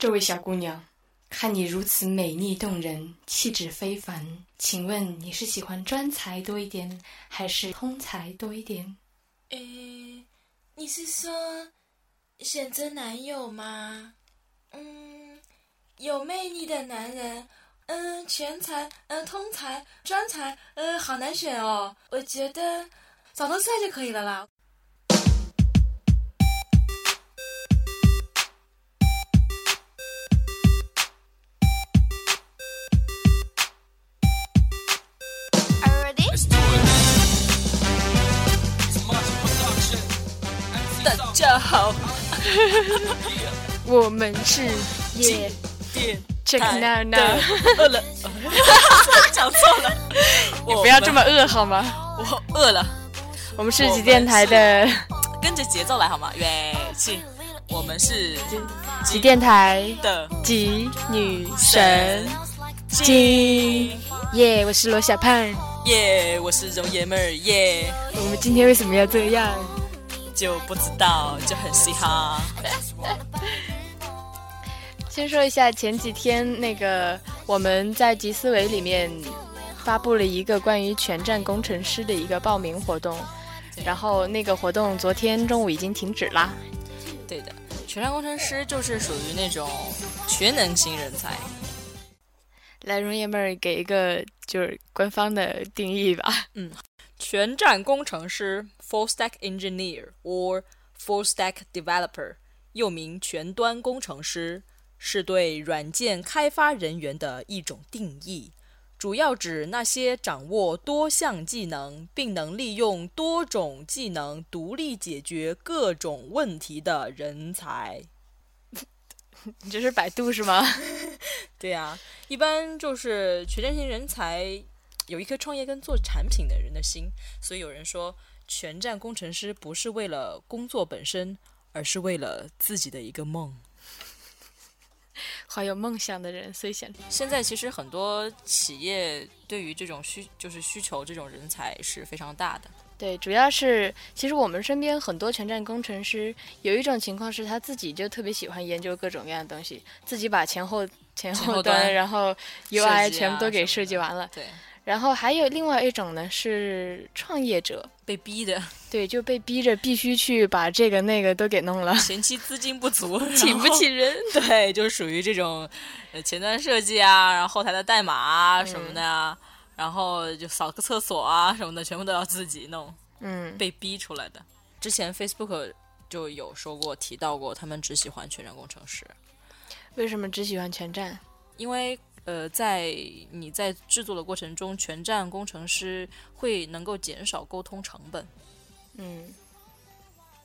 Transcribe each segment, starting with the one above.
这位小姑娘，看你如此美丽动人，气质非凡，请问你是喜欢专才多一点，还是通才多一点？诶，你是说选择男友吗？嗯，有魅力的男人，嗯，全才，嗯，通才，专才，嗯，好难选哦。我觉得长得帅就可以了啦。大家好，我们是夜店 check now 的 now，饿了，讲错了，你不要这么饿好吗？我饿了，我们是极电台的跟着节奏来好吗？乐器，我们是。极电台的极女神。金耶我是罗小胖。耶，我是容爷们儿。耶，我们今天为什么要这样？就不知道，就很嘻哈。先说一下前几天那个我们在集思维里面发布了一个关于全站工程师的一个报名活动，然后那个活动昨天中午已经停止啦。对的，全站工程师就是属于那种全能型人才。来，容爷们儿给一个就是官方的定义吧。嗯，全站工程师 （Full Stack Engineer） or Full Stack Developer，又名全端工程师，是对软件开发人员的一种定义，主要指那些掌握多项技能，并能利用多种技能独立解决各种问题的人才。你这是百度是吗？对呀、一般就是全站型人才有一颗创业跟做产品的人的心，所以有人说全站工程师不是为了工作本身，而是为了自己的一个梦。好有梦想的人，所以想现在其实很多企业对于这种需就是需求这种人才是非常大的。对，主要是其实我们身边很多全站工程师，有一种情况是他自己就特别喜欢研究各种各样的东西，自己把前后前前后后端，然后 UI 全部都给设计完了。对，然后还有另外一种呢是创业者，被逼的，对，就被逼着必须去把这个那个都给弄了，前期资金不足，请不起人。对，就是属于这种，呃，前端设计啊，然后后台的代码啊什么的啊，然后就扫个厕所啊什么的，全部都要自己弄，嗯，被逼出来的。之前 Facebook 就有说过提到过，他们只喜欢全站工程师，为什么只喜欢全站？因为呃，在你在制作的过程中，全站工程师会能够减少沟通成本。嗯，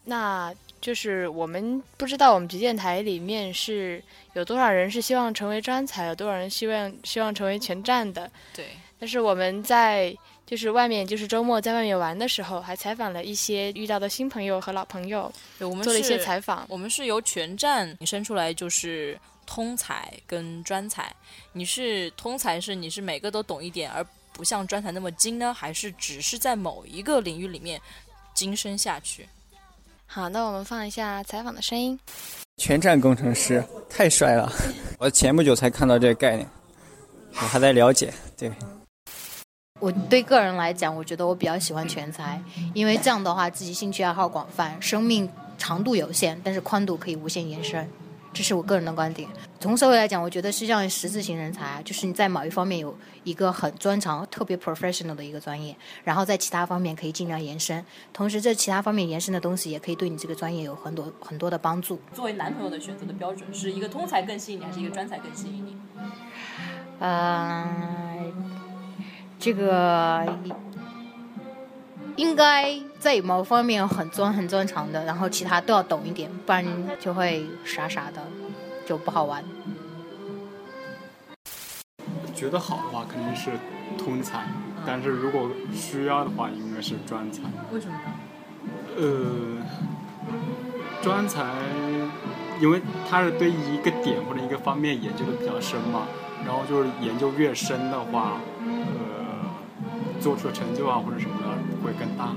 那就是我们不知道我们极电台里面是有多少人是希望成为专才，有多少人希望希望成为全站的。对，但是我们在就是外面就是周末在外面玩的时候，还采访了一些遇到的新朋友和老朋友，对我们做了一些采访。我们是由全站引申出来，就是通才跟专才。你是通才是你是每个都懂一点，而不像专才那么精呢，还是只是在某一个领域里面精深下去？好，那我们放一下采访的声音。全站工程师太帅了！我前不久才看到这个概念，我还在了解。对，我对个人来讲，我觉得我比较喜欢全才，因为这样的话，自己兴趣爱好广泛，生命长度有限，但是宽度可以无限延伸，这是我个人的观点。从社会来讲，我觉得是像十字型人才，就是你在某一方面有一个很专长、特别 professional 的一个专业，然后在其他方面可以尽量延伸，同时这其他方面延伸的东西也可以对你这个专业有很多很多的帮助。作为男朋友的选择的标准，是一个通才更吸引你，还是一个专才更吸引你？呃，这个应该在某方面很专很专长的，然后其他都要懂一点，不然就会傻傻的，就不好玩。觉得好的话肯定是通才，但是如果需要的话，应该是专才。为什么？呃，专才，因为他是对一个点或者一个方面研究的比较深嘛，然后就是研究越深的话，呃，做出的成就啊或者什么的会更大，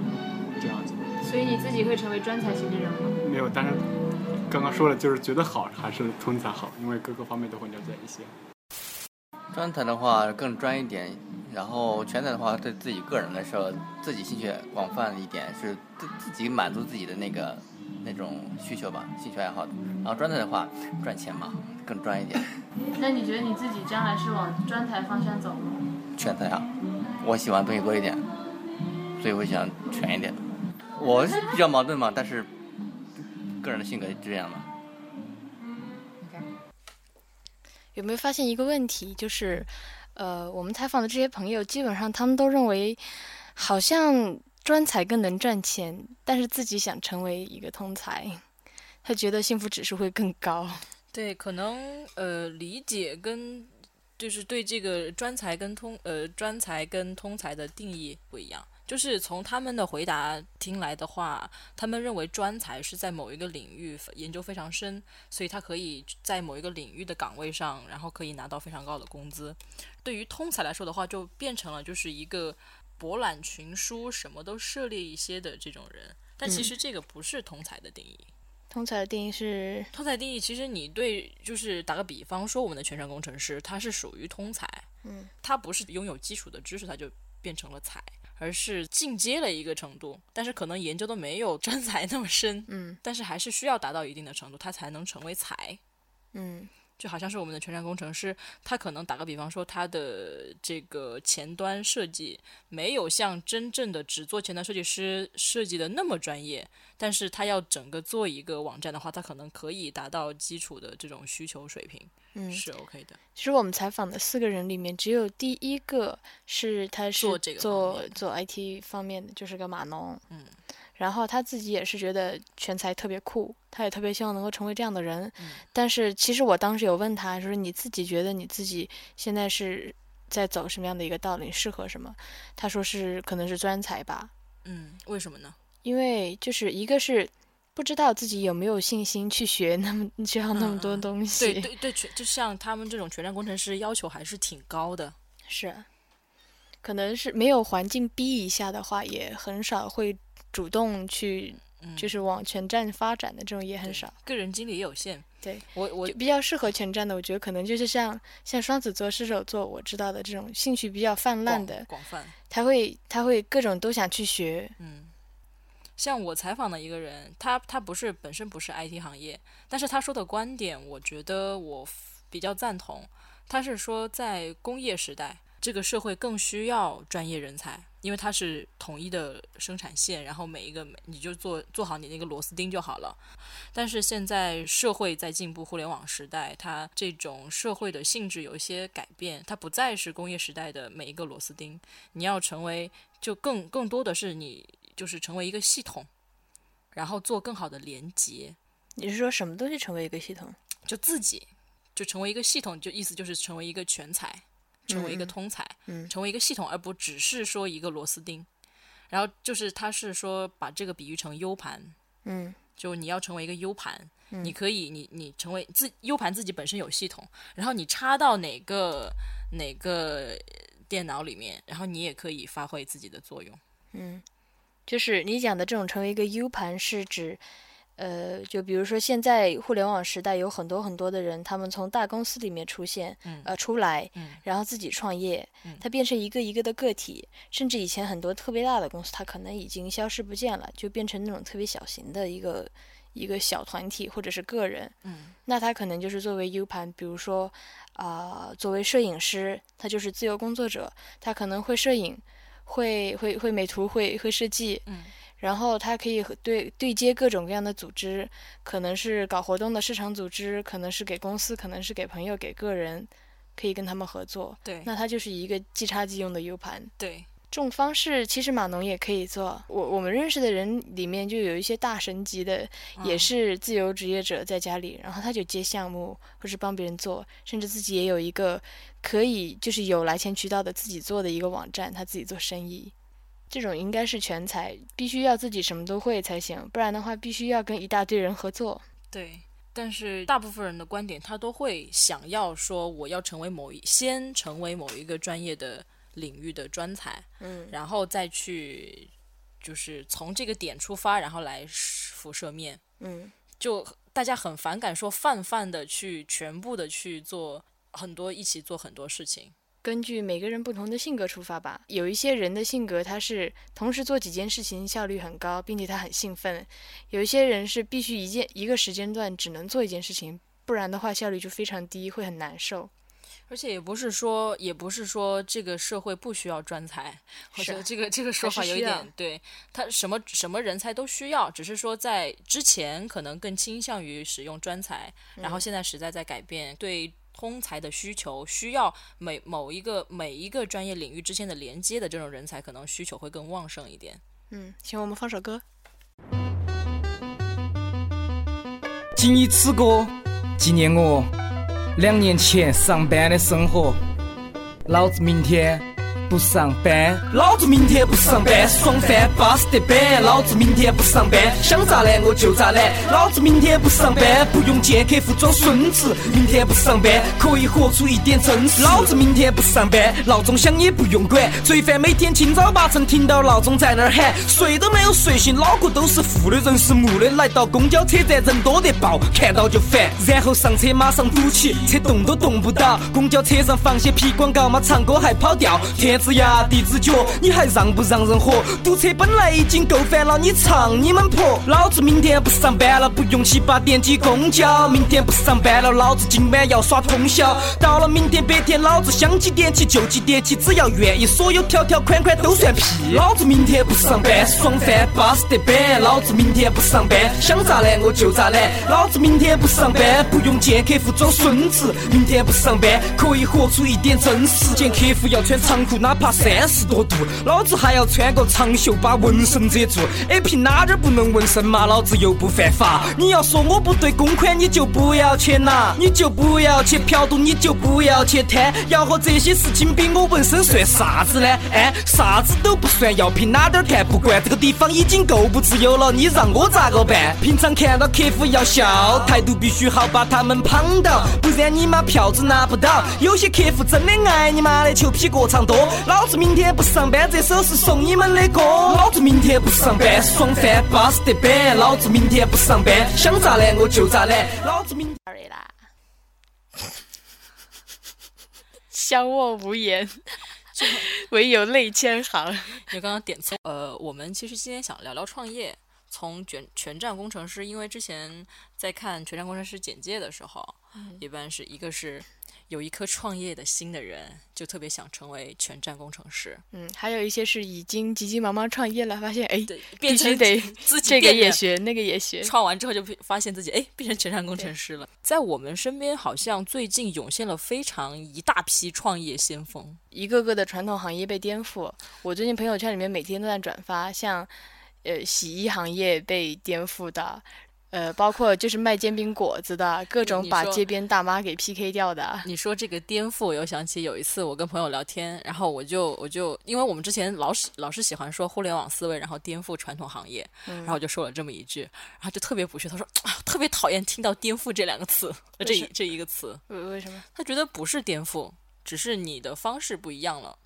这样子。所以你自己会成为专才型的人吗？没有，但是刚刚说了，就是觉得好还是通才好，因为各个方面都会了解一些。专才的话更专一点，然后全才的话对自己个人来说，自己兴趣广泛一点，是自自己满足自己的那个那种需求吧，兴趣爱好的。然后专才的话赚钱嘛，更专一点。那你觉得你自己将来是往专才方向走吗？全才啊，我喜欢东西多一点，所以我想全一点。我是 比较矛盾嘛，但是个人的性格是这样的。有没有发现一个问题？就是，呃，我们采访的这些朋友，基本上他们都认为，好像专才更能赚钱，但是自己想成为一个通才，他觉得幸福指数会更高。对，可能呃理解跟就是对这个专才跟通呃专才跟通才的定义不一样。就是从他们的回答听来的话，他们认为专才是在某一个领域研究非常深，所以他可以在某一个领域的岗位上，然后可以拿到非常高的工资。对于通才来说的话，就变成了就是一个博览群书、什么都涉猎一些的这种人。但其实这个不是通才的定义。通才的定义是，通才定义，其实你对，就是打个比方说，我们的全程工程师，他是属于通才，嗯，他不是拥有基础的知识，他就变成了才，而是进阶了一个程度，但是可能研究的没有专才那么深，嗯但是还是需要达到一定的程度，他才能成为才。嗯就好像是我们的全站工程师，他可能打个比方说，他的这个前端设计没有像真正的只做前端设计师设计的那么专业，但是他要整个做一个网站的话，他可能可以达到基础的这种需求水平，嗯。是 OK 的。其实我们采访的四个人里面，只有第一个是他是做做做 IT 方面的，就是个码农。嗯。然后他自己也是觉得全才特别酷，他也特别希望能够成为这样的人。嗯但是其实我当时有问他，说你自己觉得你自己现在是在走什么样的一个道路，你适合什么？他说是可能是专才吧，嗯，为什么呢？因为就是一个是不知道自己有没有信心去学那么学好那么多东西。对对对，全就像他们这种全站工程师要求还是挺高的。是，可能是没有环境逼一下的话，也很少会主动去，嗯，就是往全站发展的这种也很少。个人精力也有限。对，我我就比较适合全站的，我觉得可能就是像像双子座、射手座，我知道的这种兴趣比较泛滥的，广泛。他会他会各种都想去学。嗯，像我采访的一个人，他他不是本身不是 IT 行业，但是他说的观点，我觉得我比较赞同。他是说，在工业时代，这个社会更需要专业人才，因为它是统一的生产线，然后每一个你就做做好你那个螺丝钉就好了。但是现在社会在进步，互联网时代，它这种社会的性质有一些改变，它不再是工业时代的每一个螺丝钉，你要成为就更更多的是你就是成为一个系统，然后做更好的连接，你是说什么东西成为一个系统？就自己就成为一个系统，就意思就是成为一个全才，成为一个通才，嗯成为一个系统，而不只是说一个螺丝钉。然后就是他是说把这个比喻成 U 盘，嗯就你要成为一个 U 盘，嗯你可以你你成为自 U 盘自己本身有系统，然后你插到哪个哪个电脑里面，然后你也可以发挥自己的作用。嗯，就是你讲的这种成为一个 U 盘，是指。呃，就比如说现在互联网时代有很多很多的人，他们从大公司里面出现，嗯呃，出来，嗯然后自己创业嗯，他变成一个一个的个体，甚至以前很多特别大的公司，它可能已经消失不见了，就变成那种特别小型的一个一个小团体或者是个人。嗯那他可能就是作为 U 盘，比如说啊、作为摄影师，他就是自由工作者，他可能会摄影，会会会美图，会会设计，嗯然后他可以和对对接各种各样的组织，可能是搞活动的市场组织，可能是给公司，可能是给朋友、给个人，可以跟他们合作。对那它就是一个即插即用的 U 盘。对，这种方式其实码农也可以做。我我们认识的人里面就有一些大神级的，也嗯是自由职业者，在家里，然后他就接项目，或是帮别人做，甚至自己也有一个可以就是有来钱渠道的自己做的一个网站，他自己做生意。这种应该是全才，必须要自己什么都会才行，不然的话必须要跟一大堆人合作。对，但是大部分人的观点，他都会想要说，我要成为某一先成为某一个专业的领域的专才，嗯然后再去就是从这个点出发，然后来辐射面。嗯就大家很反感说泛泛的去全部的去做很多一起做很多事情。根据每个人不同的性格出发吧，有一些人的性格他是同时做几件事情效率很高，并且他很兴奋；有一些人是必须一件一个时间段只能做一件事情，不然的话效率就非常低，会很难受。而且也不是说，也不是说这个社会不需要专才，我觉得这个这个说法有一点对他什么什么人才都需要，只是说在之前可能更倾向于使用专才，然后现在时代在改变，对通才的需求，需要每某一个每一个专业领域之间的连接的这种人才，可能需求会更旺盛一点。嗯，行我们放首歌。谨以此歌纪念我。两年前上班的生活，老子明天不上班，老子明天不上班，爽翻巴适得板，老子明天不上班，想咋懒我就咋懒，老子明天不上班，不用见客户装孙子，明天不上班可以活出一点真实，老子明天不上班，闹钟响也不用管，罪犯每天清早八晨听到闹钟在那儿喊，睡都没有睡醒，脑壳都是负的，人是木的，来到公交车站人多得爆，看到就烦，然后上车马上堵起，车动都动不到，公交车上放些屁广告嘛，唱歌还跑调，天子牙地子脚，你还让不让人活？堵车本来已经够烦了，你唱你们婆，老子明天不上班了，不用七八点挤公交，明天不上班了，老子今晚要耍通宵。到了明天白天，老子想几点起就几点起，只要愿意，所有条条款款都算屁。老子明天不上班，爽翻巴适得板。老子明天不上班，想咋懒我就咋懒。老子明天不上班，不用见客户装孙子。明天不上班，可以活出一点真实。见客户要穿长裤，哪怕三十多度，老子还要穿个长袖把纹身遮住。哎，凭哪点不能纹身嘛？老子又不犯法。你要说我不对公款，你就不要去拿，你就不要去嫖赌，你就不要去贪。要和这些事情比，我纹身算啥子呢？哎，啥子都不算，要凭哪点看不惯？这个地方已经够不自由了，你让我咋个办？平常看到客户要笑，态度必须好，把他们捧到，不然你妈票子拿不到。有些客户真的爱你妈的，求皮过长多。老子明天不上班，这首是送你们的歌。老子明天不上班，爽翻巴适得板。老子明天不上班，想咋懒我就咋懒。老子明。Sorry 啦，相望无言，唯有泪千行。你刚刚点错。呃，我们其实今天想聊聊创业。从全全站工程师，因为之前在看全站工程师简介的时候，一般是一个是有一颗创业的心的人，就特别想成为全站工程师。嗯，还有一些是已经急急忙忙创业了，发现哎，必须得自己这个也学，那个也学，创完之后就发现自己哎变成全站工程师了。在我们身边，好像最近涌现了非常一大批创业先锋，一个个的传统行业被颠覆。我最近朋友圈里面每天都在转发，像。呃，洗衣行业被颠覆的，呃，包括就是卖煎饼果子的，各种把街边大妈给 PK 掉的。你说这个颠覆，我又想起有一次我跟朋友聊天，然后我就我就因为我们之前老是老是喜欢说互联网思维，然后颠覆传统行业，然后我就说了这么一句，然后就特别不屑，他说特别讨厌听到颠覆这两个词，这这一个词，为为什么？他觉得不是颠覆，只是你的方式不一样了。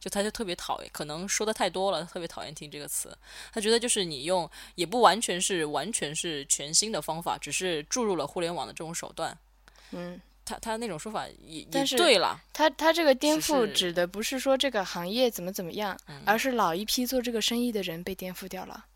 就他就特别讨厌，可能说的太多了，特别讨厌听这个词。他觉得就是你用，也不完全是完全是全新的方法，只是注入了互联网的这种手段。嗯，他他那种说法也也对了。他他这个颠覆指的不是说这个行业怎么怎么样，而是老一批做这个生意的人被颠覆掉了，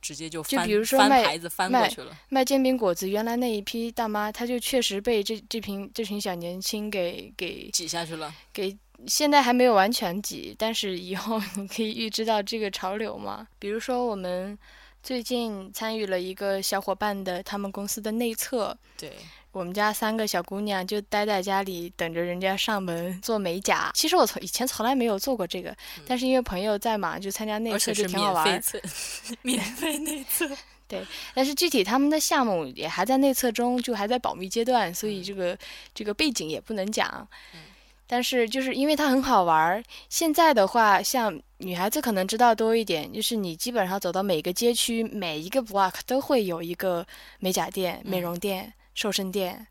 直接就就比如说卖卖卖煎饼果子，原来那一批大妈，她就确实被这这群这群小年轻给给挤下去了，给。现在还没有完全挤，但是以后你可以预知到这个潮流嘛？比如说，我们最近参与了一个小伙伴的他们公司的内测，对我们家三个小姑娘就待在家里等着人家上门做美甲。其实我从以前从来没有做过这个，但是因为朋友在嘛，就参加内测就挺好玩。免费内测，对。但是具体他们的项目也还在内测中，就还在保密阶段，所以这个这个背景也不能讲。但是就是因为它很好玩儿。现在的话，像女孩子可能知道多一点，就是你基本上走到每个街区，每一个 block 都会有一个美甲店、美容店、瘦身店。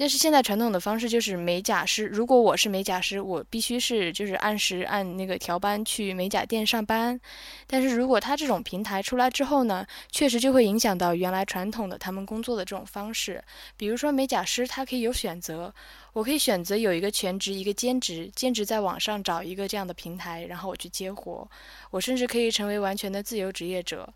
但是现在传统的方式就是美甲师，如果我是美甲师，我必须是就是按时按那个调班去美甲店上班。但是如果他这种平台出来之后呢，确实就会影响到原来传统的他们工作的这种方式。比如说美甲师，他可以有选择，我可以选择有一个全职，一个兼职，兼职在网上找一个这样的平台，然后我去接活。我甚至可以成为完全的自由职业者。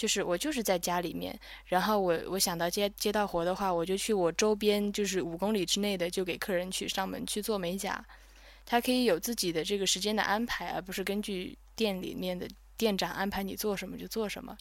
就是我就是在家里面，然后我我想到接接到活的话，我就去我周边就是五公里之内的就给客人去上门去做美甲，他可以有自己的这个时间的安排，而不是根据店里面的店长安排你做什么就做什么。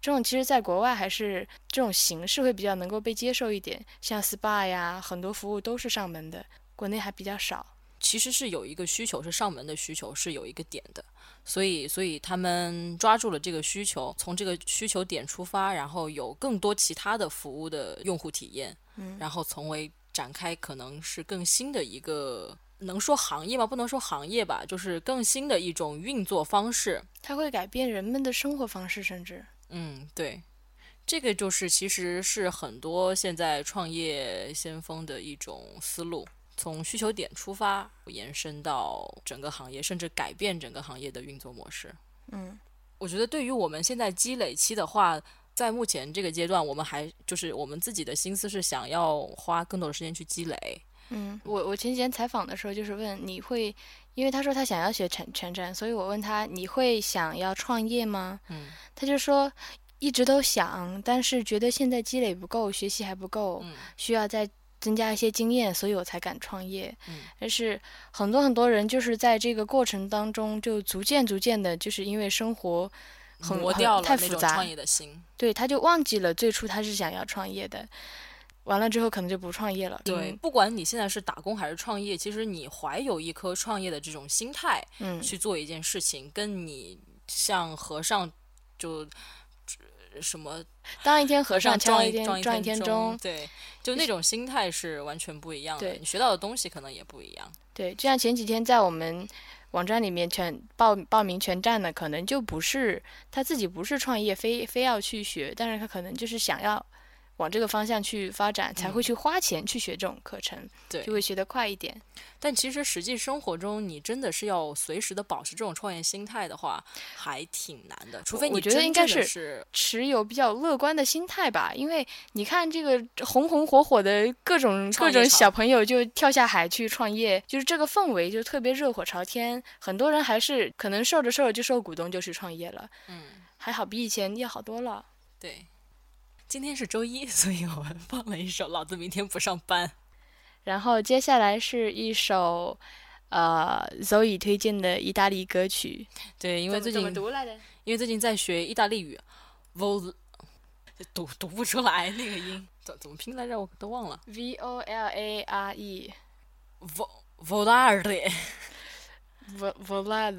这种其实在国外还是这种形式会比较能够被接受一点，像 SPA 呀，很多服务都是上门的，国内还比较少。其实是有一个需求是上门的需求是有一个点的。所以，所以他们抓住了这个需求，从这个需求点出发，然后有更多其他的服务的用户体验，嗯，然后从为展开可能是更新的一个，能说行业吗？不能说行业吧，就是更新的一种运作方式。它会改变人们的生活方式，甚至，嗯，对，这个就是其实是很多现在创业先锋的一种思路。从需求点出发，延伸到整个行业，甚至改变整个行业的运作模式。嗯，我觉得对于我们现在积累期的话，在目前这个阶段，我们还就是我们自己的心思是想要花更多的时间去积累。嗯，我我前几天采访的时候就是问你会，因为他说他想要学全全站，所以我问他你会想要创业吗？嗯，他就说一直都想，但是觉得现在积累不够，学习还不够，嗯，需要再。增加一些经验，所以我才敢创业。嗯，但是很多很多人就是在这个过程当中，就逐渐逐渐的，就是因为生活很磨掉了太复杂，创业的心。对，他就忘记了最初他是想要创业的。完了之后，可能就不创业了。对，不管你现在是打工还是创业，其实你怀有一颗创业的这种心态，嗯，去做一件事情，跟你像和尚就。什么？当一天和尚撞一天撞一天钟，对，就那种心态是完全不一样的。你学到的东西可能也不一样。对，就像前几天在我们网站里面全报报名全站的，可能就不是他自己不是创业，非非要去学，但是他可能就是想要。往这个方向去发展，才会去花钱去学这种课程，对，就会学得快一点。但其实实际生活中，你真的是要随时的保持这种创业心态的话，还挺难的。除非你觉得应该是持有比较乐观的心态吧。因为你看这个红红火火的各种各种小朋友就跳下海去创业，就是这个氛围就特别热火朝天。很多人还是可能受着受着就受股东就去创业了。嗯，还好比以前要好多了。对。今天是周一，所以我们放了一首《老子明天不上班》。然后接下来是一首，呃，Zoe 推荐的意大利歌曲。对，因为最近因为最近在学意大利语，vol 读读不出来那个音，怎怎么拼来着？我都忘了。V O L A R E。vol volare。vol volare。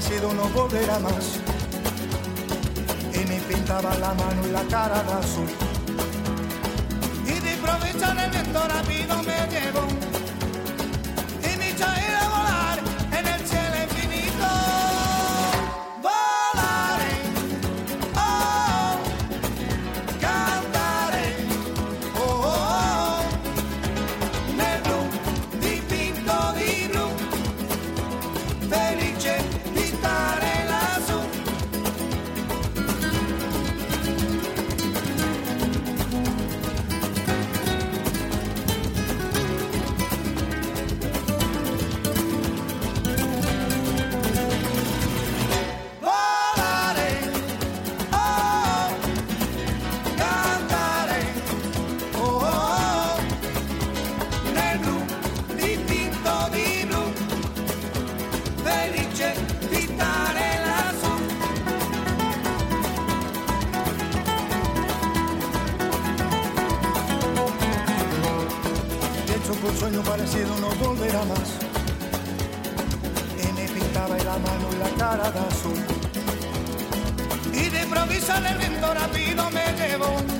Parecido no volverá más. Y me pintaba la mano y la cara de azul. Y de improviso el viento decido no volver a más. Y me pintaba la mano y la cara de azul. Y de improviso el viento rápido me llevó.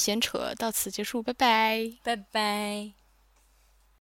闲扯到此结束，拜拜。拜拜。